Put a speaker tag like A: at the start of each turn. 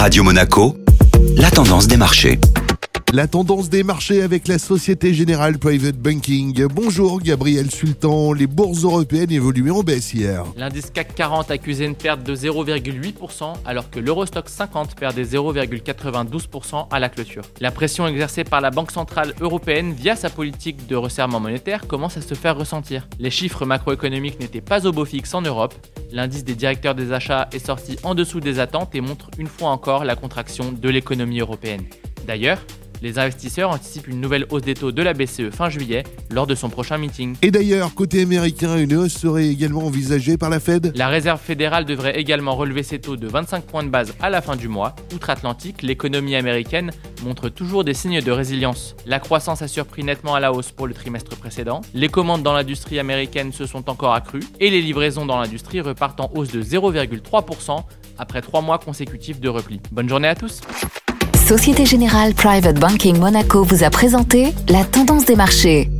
A: Radio Monaco, la tendance des marchés.
B: La tendance des marchés avec la Société Générale Private Banking. Bonjour Gabriel Sultan, les bourses européennes évoluaient en baisse hier.
C: L'indice CAC 40 accusait une perte de 0,8% alors que l'Eurostock 50 perdait 0,92% à la clôture. La pression exercée par la Banque Centrale Européenne via sa politique de resserrement monétaire commence à se faire ressentir. Les chiffres macroéconomiques n'étaient pas au beau fixe en Europe. L'indice des directeurs des achats est sorti en dessous des attentes et montre une fois encore la contraction de l'économie européenne. D'ailleurs, les investisseurs anticipent une nouvelle hausse des taux de la BCE fin juillet lors de son prochain meeting.
B: Et d'ailleurs, côté américain, une hausse serait également envisagée par la Fed
C: La Réserve fédérale devrait également relever ses taux de 25 points de base à la fin du mois. Outre-Atlantique, l'économie américaine montre toujours des signes de résilience. La croissance a surpris nettement à la hausse pour le trimestre précédent. Les commandes dans l'industrie américaine se sont encore accrues et les livraisons dans l'industrie repartent en hausse de 0,3% après trois mois consécutifs de repli. Bonne journée à tous
D: Société Générale Private Banking Monaco vous a présenté la tendance des marchés.